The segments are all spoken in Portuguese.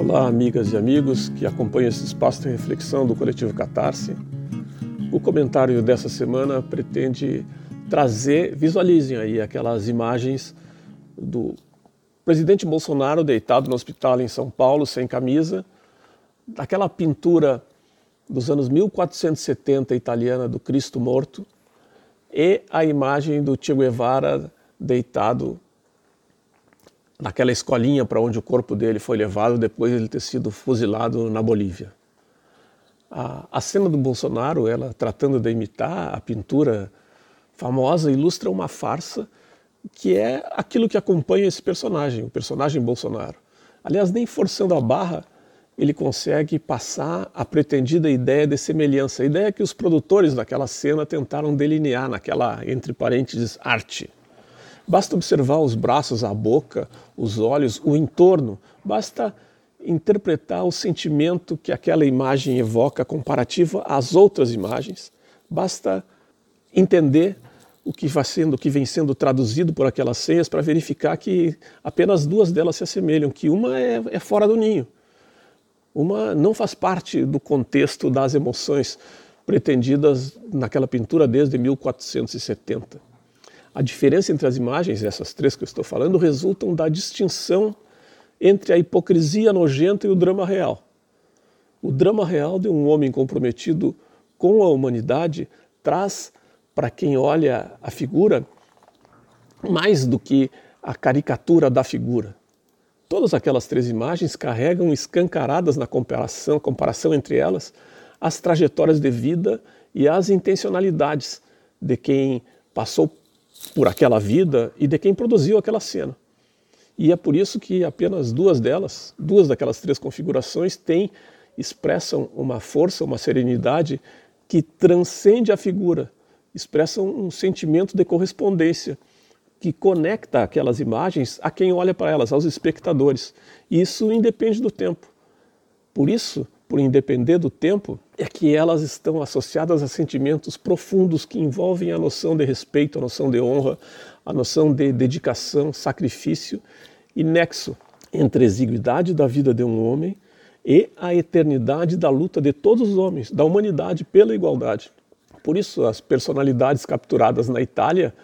Olá, amigas e amigos que acompanham esse espaço de reflexão do coletivo Catarse. O comentário dessa semana pretende trazer, visualizem aí aquelas imagens do presidente Bolsonaro deitado no hospital em São Paulo, sem camisa, daquela pintura dos anos 1470 italiana do Cristo morto e a imagem do Che Guevara deitado naquela escolinha para onde o corpo dele foi levado depois de ele ter sido fuzilado na Bolívia. A, a cena do Bolsonaro, ela tratando de imitar a pintura famosa, ilustra uma farsa que é aquilo que acompanha esse personagem, o personagem Bolsonaro. Aliás, nem forçando a barra, ele consegue passar a pretendida ideia de semelhança, a ideia que os produtores daquela cena tentaram delinear naquela, entre parênteses, arte. Basta observar os braços, a boca, os olhos, o entorno, basta interpretar o sentimento que aquela imagem evoca comparativa às outras imagens, basta entender o que, vai sendo, o que vem sendo traduzido por aquelas senhas para verificar que apenas duas delas se assemelham, que uma é, é fora do ninho, uma não faz parte do contexto das emoções pretendidas naquela pintura desde 1470. A diferença entre as imagens, essas três que eu estou falando, resultam da distinção entre a hipocrisia nojenta e o drama real. O drama real de um homem comprometido com a humanidade traz para quem olha a figura mais do que a caricatura da figura. Todas aquelas três imagens carregam escancaradas na comparação, comparação entre elas as trajetórias de vida e as intencionalidades de quem passou por aquela vida e de quem produziu aquela cena. E é por isso que apenas duas delas, duas daquelas três configurações, têm, expressam uma força, uma serenidade que transcende a figura expressam um sentimento de correspondência que conecta aquelas imagens a quem olha para elas, aos espectadores. E isso independe do tempo. Por isso, por independer do tempo, é que elas estão associadas a sentimentos profundos que envolvem a noção de respeito, a noção de honra, a noção de dedicação, sacrifício e nexo entre a exiguidade da vida de um homem e a eternidade da luta de todos os homens, da humanidade pela igualdade. Por isso, as personalidades capturadas na Itália,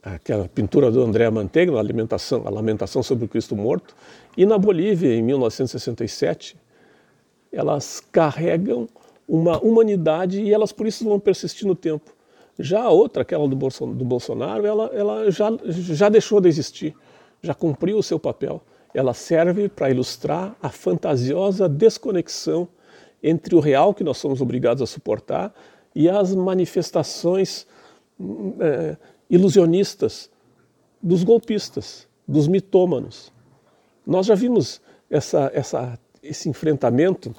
aquela pintura do André Mantegna, a, Lamentação sobre o Cristo Morto, e na Bolívia, em 1967, elas carregam uma humanidade e elas por isso vão persistir no tempo. Já a outra, aquela do Bolsonaro, ela, ela já, já deixou de existir, já cumpriu o seu papel. Ela serve para ilustrar a fantasiosa desconexão entre o real que nós somos obrigados a suportar e as manifestações é, ilusionistas dos golpistas, dos mitômanos. Nós já vimos essa, essa, esse enfrentamento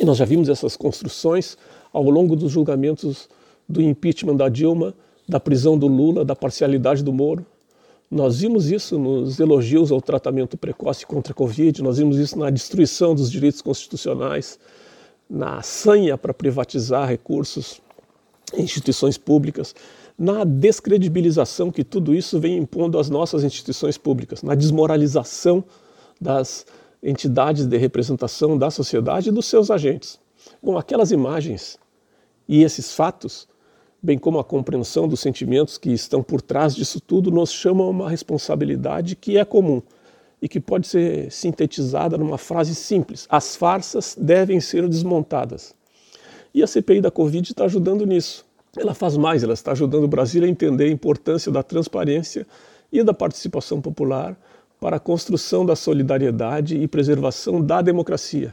e nós já vimos essas construções ao longo dos julgamentos do impeachment da Dilma, da prisão do Lula, da parcialidade do Moro. Nós vimos isso nos elogios ao tratamento precoce contra a Covid, nós vimos isso na destruição dos direitos constitucionais, na sanha para privatizar recursos em instituições públicas, na descredibilização que tudo isso vem impondo às nossas instituições públicas, na desmoralização das entidades de representação da sociedade e dos seus agentes. Bom, aquelas imagens e esses fatos, bem como a compreensão dos sentimentos que estão por trás disso tudo, nos chamam a uma responsabilidade que é comum e que pode ser sintetizada numa frase simples: as farsas devem ser desmontadas. E a CPI da Covid está ajudando nisso. Ela faz mais, ela está ajudando o Brasil a entender a importância da transparência e da participação popular para a construção da solidariedade e preservação da democracia.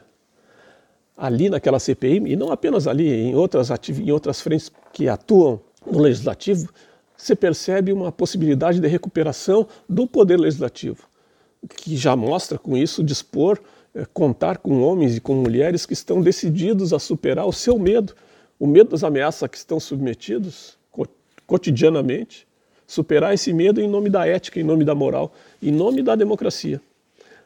Ali naquela CPI, e não apenas ali, em outras, em outras frentes que atuam no legislativo, se percebe uma possibilidade de recuperação do poder legislativo que já mostra com isso dispor, é, contar com homens e com mulheres que estão decididos a superar o seu medo, o medo das ameaças a que estão submetidos cotidianamente, superar esse medo em nome da ética, em nome da moral, em nome da democracia.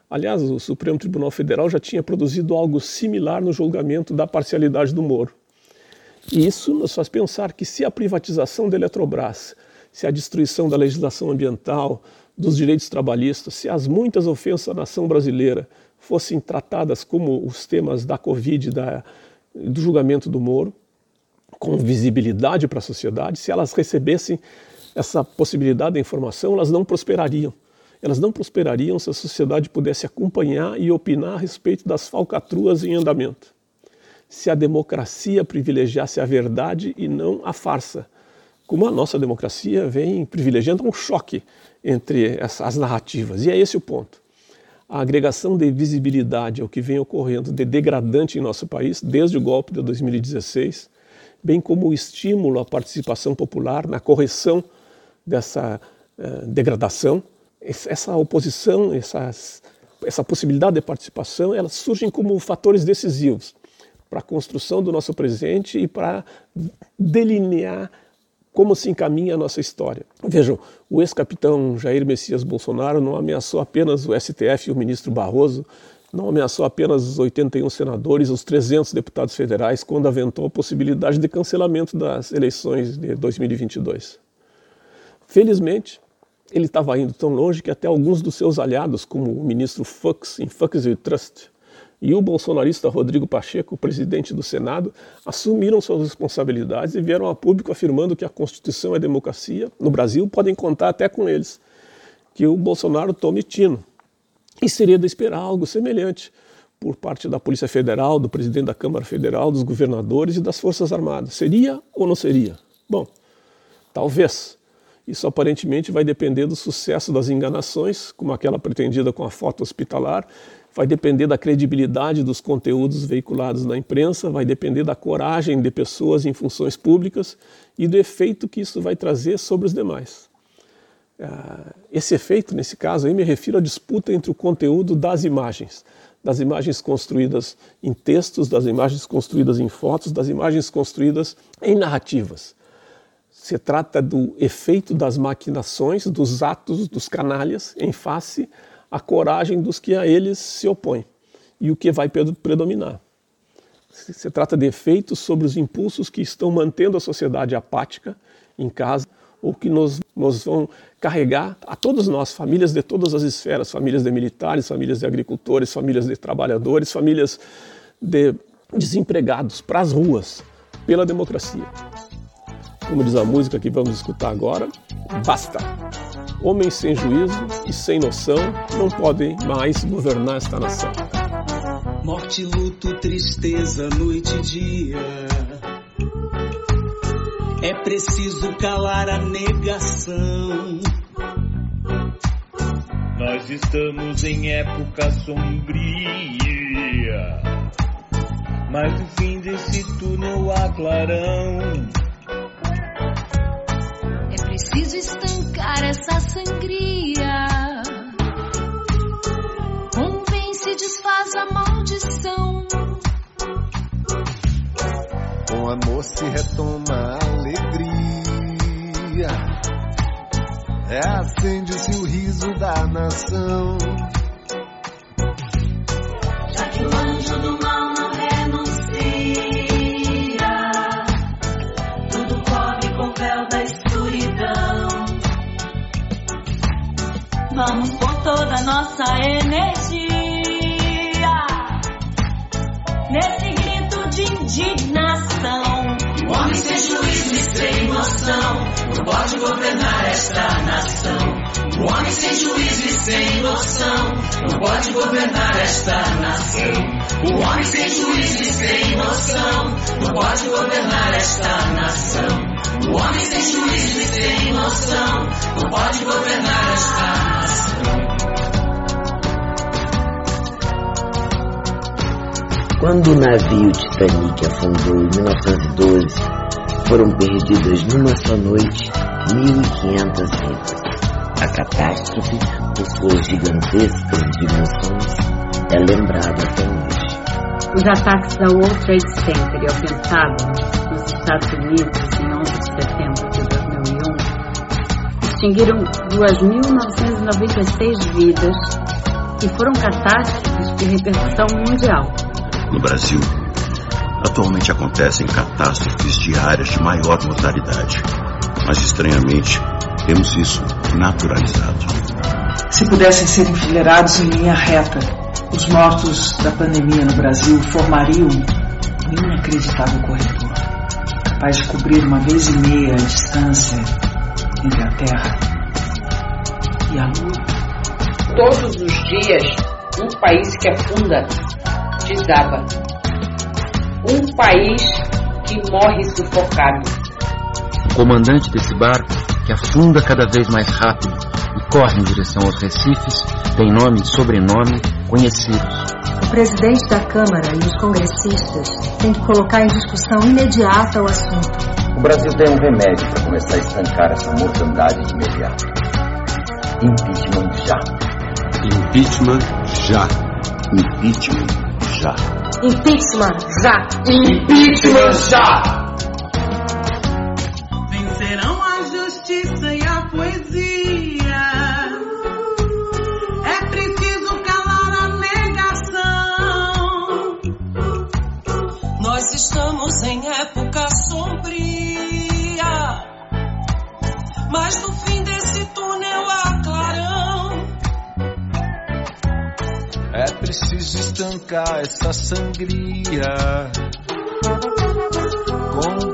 Aliás, o Supremo Tribunal Federal já tinha produzido algo similar no julgamento da parcialidade do Moro. E isso nos faz pensar que se a privatização da Eletrobras, se a destruição da legislação ambiental, dos direitos trabalhistas, se as muitas ofensas à nação brasileira fossem tratadas como os temas da Covid, da, do julgamento do Moro, com visibilidade para a sociedade, se elas recebessem essa possibilidade da informação, elas não prosperariam. Elas não prosperariam se a sociedade pudesse acompanhar e opinar a respeito das falcatruas em andamento. Se a democracia privilegiasse a verdade e não a farsa, como a nossa democracia vem privilegiando um choque entre as narrativas. E é esse o ponto. A agregação de visibilidade ao que vem ocorrendo de degradante em nosso país desde o golpe de 2016, bem como o estímulo à participação popular na correção dessa uh, degradação, essa oposição, essas, essa possibilidade de participação, elas surgem como fatores decisivos para a construção do nosso presente e para delinear como se encaminha a nossa história. Vejam, o ex-capitão Jair Messias Bolsonaro não ameaçou apenas o STF e o ministro Barroso, não ameaçou apenas os 81 senadores, os 300 deputados federais, quando aventou a possibilidade de cancelamento das eleições de 2022. Felizmente, ele estava indo tão longe que até alguns dos seus aliados, como o ministro Fux, em Fux e Trust, e o bolsonarista Rodrigo Pacheco, presidente do Senado, assumiram suas responsabilidades e vieram a público afirmando que a Constituição a democracia no Brasil podem contar até com eles, que o Bolsonaro tome tino. E seria de esperar algo semelhante por parte da Polícia Federal, do presidente da Câmara Federal, dos governadores e das Forças Armadas. Seria ou não seria? Bom, talvez. Isso aparentemente vai depender do sucesso das enganações, como aquela pretendida com a foto hospitalar, vai depender da credibilidade dos conteúdos veiculados na imprensa, vai depender da coragem de pessoas em funções públicas e do efeito que isso vai trazer sobre os demais. Ah, esse efeito, nesse caso, aí me refiro à disputa entre o conteúdo das imagens, das imagens construídas em textos, das imagens construídas em fotos, das imagens construídas em narrativas. Se trata do efeito das maquinações, dos atos dos canalhas em face à coragem dos que a eles se opõem e o que vai predominar. Se trata de efeitos sobre os impulsos que estão mantendo a sociedade apática em casa ou que nos, nos vão carregar a todos nós, famílias de todas as esferas, famílias de militares, famílias de agricultores, famílias de trabalhadores, famílias de desempregados, para as ruas, pela democracia como diz a música que vamos escutar agora, basta. Homens sem juízo e sem noção não podem mais governar esta nação. Morte, luto, tristeza, noite e dia. É preciso calar a negação. Nós estamos em época sombria. Mas no fim desse túnel há clarão essa sangria. Convém se desfaz a maldição. Com amor se retoma a alegria. É acende-se o riso da nação. Vamos por toda nossa energia nesse grito de indignação. O homem sem juízo e sem noção não pode governar esta nação. O homem sem juízo e sem noção não pode governar esta nação. O homem sem juízo e sem noção não pode governar esta nação. O homem sem juízo e sem noção não pode governar esta nação. Quando o navio Titanic afundou em 1912, foram perdidas numa só noite 1.500 vidas. A catástrofe, por suas gigantescas dimensões, é lembrada até hoje. Os ataques ao World Trade Center e ao Pentágono, nos Estados Unidos, em 11 extinguiram 2.996 vidas e foram catástrofes de repercussão mundial. No Brasil, atualmente acontecem catástrofes diárias de maior mortalidade, mas estranhamente temos isso naturalizado. Se pudessem ser enfileirados em linha reta, os mortos da pandemia no Brasil formariam um inacreditável corredor, capaz de cobrir uma vez e meia a distância entre a Terra e a Lua. Todos os dias, um país que afunda desaba. Um país que morre sufocado. O comandante desse barco, que afunda cada vez mais rápido e corre em direção aos recifes, tem nome e sobrenome conhecidos. O presidente da Câmara e os congressistas têm que colocar em discussão imediata o assunto. O Brasil tem um remédio para começar a estancar essa mortandade de imediato. Impeachment já. Impeachment já. Impeachment já. Impeachment já. Impeachment já. Preciso estancar essa sangria.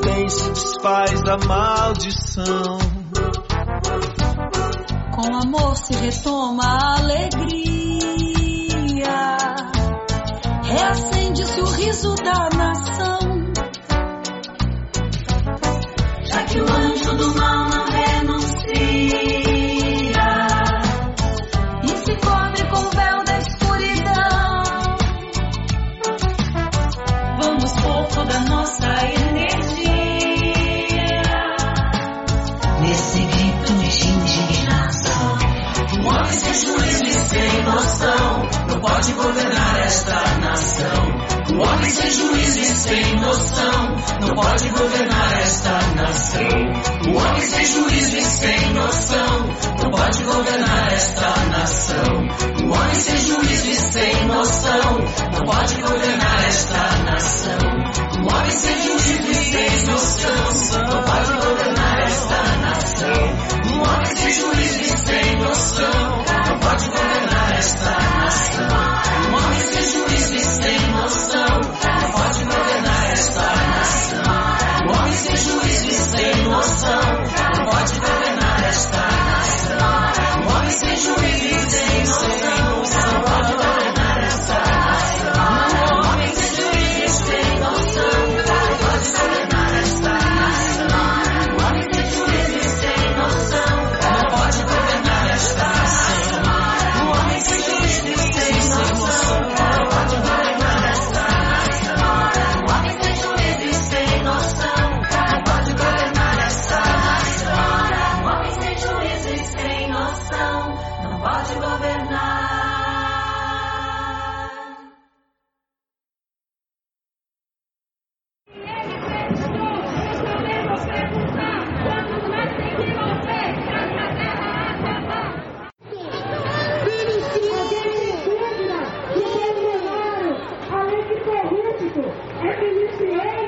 Bem se desfaz a maldição. Com amor se retoma a alegria. Reacende-se o riso da nação. Já que o anjo do mal não renuncia. Governar esta nação. Um homem sem juízo e sem noção não pode governar. É que né?